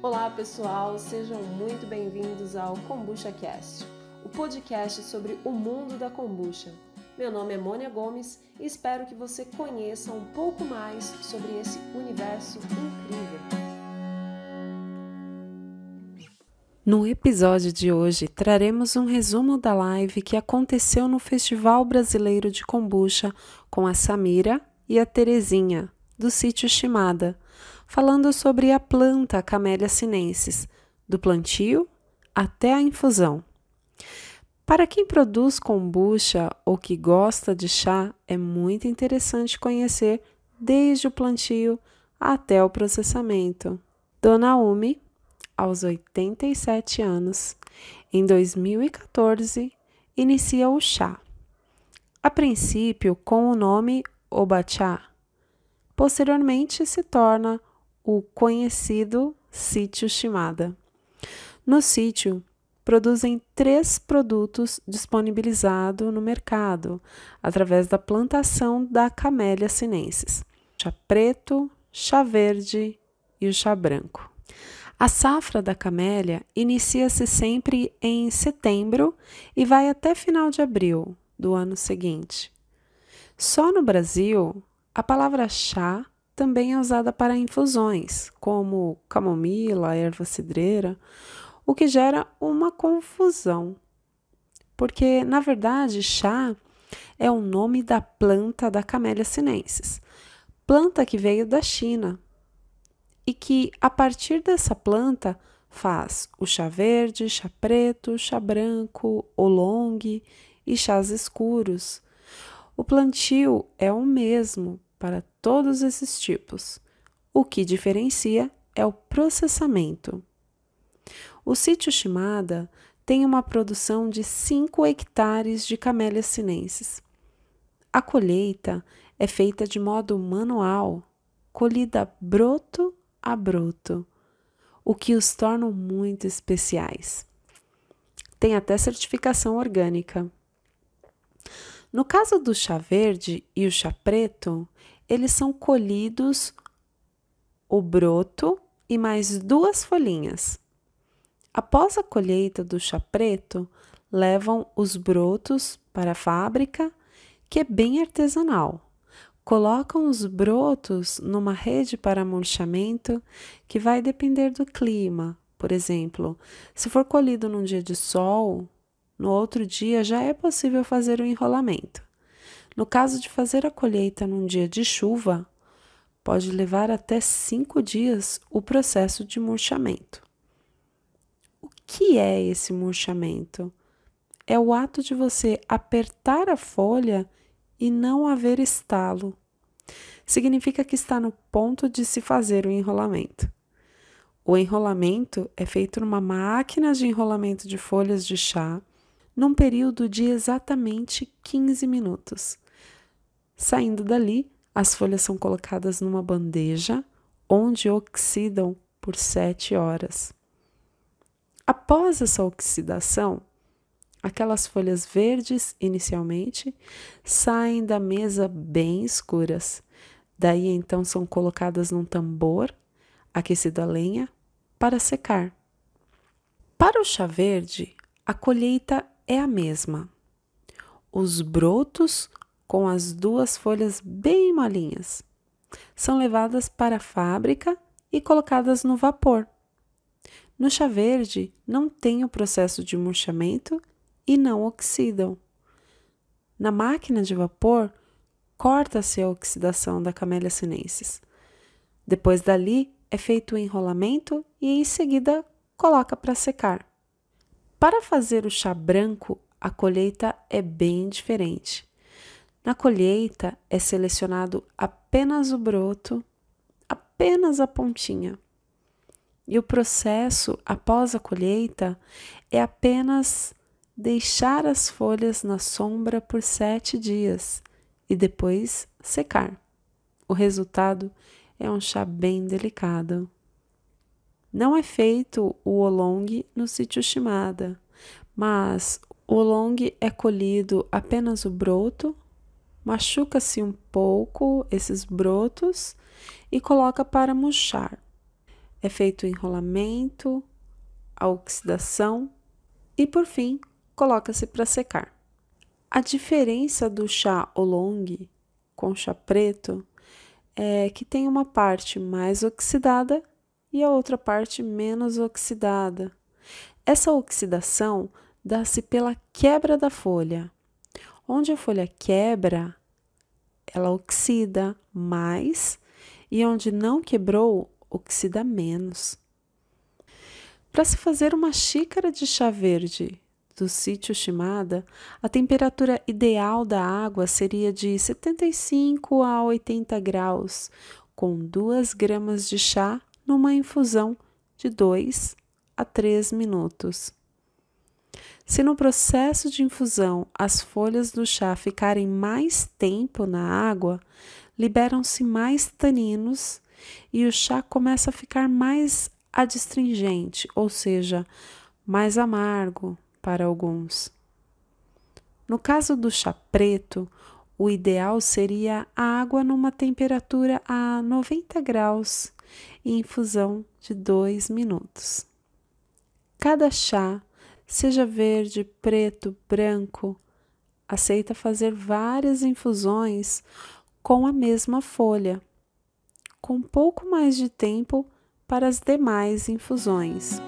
Olá pessoal, sejam muito bem-vindos ao Kombucha Cast, o podcast sobre o mundo da kombucha. Meu nome é Mônia Gomes e espero que você conheça um pouco mais sobre esse universo incrível. No episódio de hoje, traremos um resumo da live que aconteceu no Festival Brasileiro de Kombucha com a Samira e a Terezinha, do sítio Shimada, falando sobre a planta Camellia sinensis, do plantio até a infusão. Para quem produz kombucha ou que gosta de chá, é muito interessante conhecer desde o plantio até o processamento. Dona Umi aos 87 anos, em 2014, inicia o chá. A princípio com o nome Obachá. Posteriormente se torna o conhecido sítio Shimada. No sítio, produzem três produtos disponibilizados no mercado através da plantação da Camélia sinensis: chá preto, chá verde e o chá branco. A safra da camélia inicia-se sempre em setembro e vai até final de abril do ano seguinte. Só no Brasil, a palavra chá também é usada para infusões, como camomila, erva cidreira, o que gera uma confusão. Porque, na verdade, chá é o nome da planta da Camellia sinensis, planta que veio da China e que a partir dessa planta faz o chá verde, chá preto, chá branco, oolong e chás escuros. O plantio é o mesmo para todos esses tipos. O que diferencia é o processamento. O sítio Shimada tem uma produção de 5 hectares de camélias sinenses. A colheita é feita de modo manual, colhida broto a broto, o que os torna muito especiais. Tem até certificação orgânica. No caso do chá verde e o chá preto, eles são colhidos o broto e mais duas folhinhas. Após a colheita do chá preto, levam os brotos para a fábrica, que é bem artesanal colocam os brotos numa rede para murchamento que vai depender do clima. Por exemplo, se for colhido num dia de sol, no outro dia já é possível fazer o enrolamento. No caso de fazer a colheita num dia de chuva, pode levar até cinco dias o processo de murchamento. O que é esse murchamento? É o ato de você apertar a folha e não haver estalo. Significa que está no ponto de se fazer o enrolamento. O enrolamento é feito numa máquina de enrolamento de folhas de chá num período de exatamente 15 minutos. Saindo dali, as folhas são colocadas numa bandeja onde oxidam por 7 horas. Após essa oxidação, Aquelas folhas verdes, inicialmente, saem da mesa bem escuras. Daí então são colocadas num tambor, aquecido a lenha, para secar. Para o chá verde, a colheita é a mesma. Os brotos, com as duas folhas bem molinhas, são levadas para a fábrica e colocadas no vapor. No chá verde, não tem o processo de murchamento e não oxidam. Na máquina de vapor, corta-se a oxidação da Camellia sinensis. Depois dali, é feito o enrolamento e em seguida coloca para secar. Para fazer o chá branco, a colheita é bem diferente. Na colheita é selecionado apenas o broto, apenas a pontinha. E o processo após a colheita é apenas deixar as folhas na sombra por sete dias e depois secar. O resultado é um chá bem delicado. Não é feito o oolong no sítio Shimada, mas o oolong é colhido apenas o broto, machuca-se um pouco esses brotos e coloca para murchar. é feito o enrolamento, a oxidação e, por fim, coloca-se para secar. A diferença do chá oolong com chá preto é que tem uma parte mais oxidada e a outra parte menos oxidada. Essa oxidação dá-se pela quebra da folha. Onde a folha quebra, ela oxida mais e onde não quebrou, oxida menos. Para se fazer uma xícara de chá verde do sítio Shimada, a temperatura ideal da água seria de 75 a 80 graus, com 2 gramas de chá numa infusão de 2 a 3 minutos. Se no processo de infusão as folhas do chá ficarem mais tempo na água, liberam-se mais taninos e o chá começa a ficar mais adstringente, ou seja, mais amargo para alguns. No caso do chá preto, o ideal seria a água numa temperatura a 90 graus e infusão de 2 minutos. Cada chá seja verde, preto, branco, aceita fazer várias infusões com a mesma folha, com pouco mais de tempo para as demais infusões.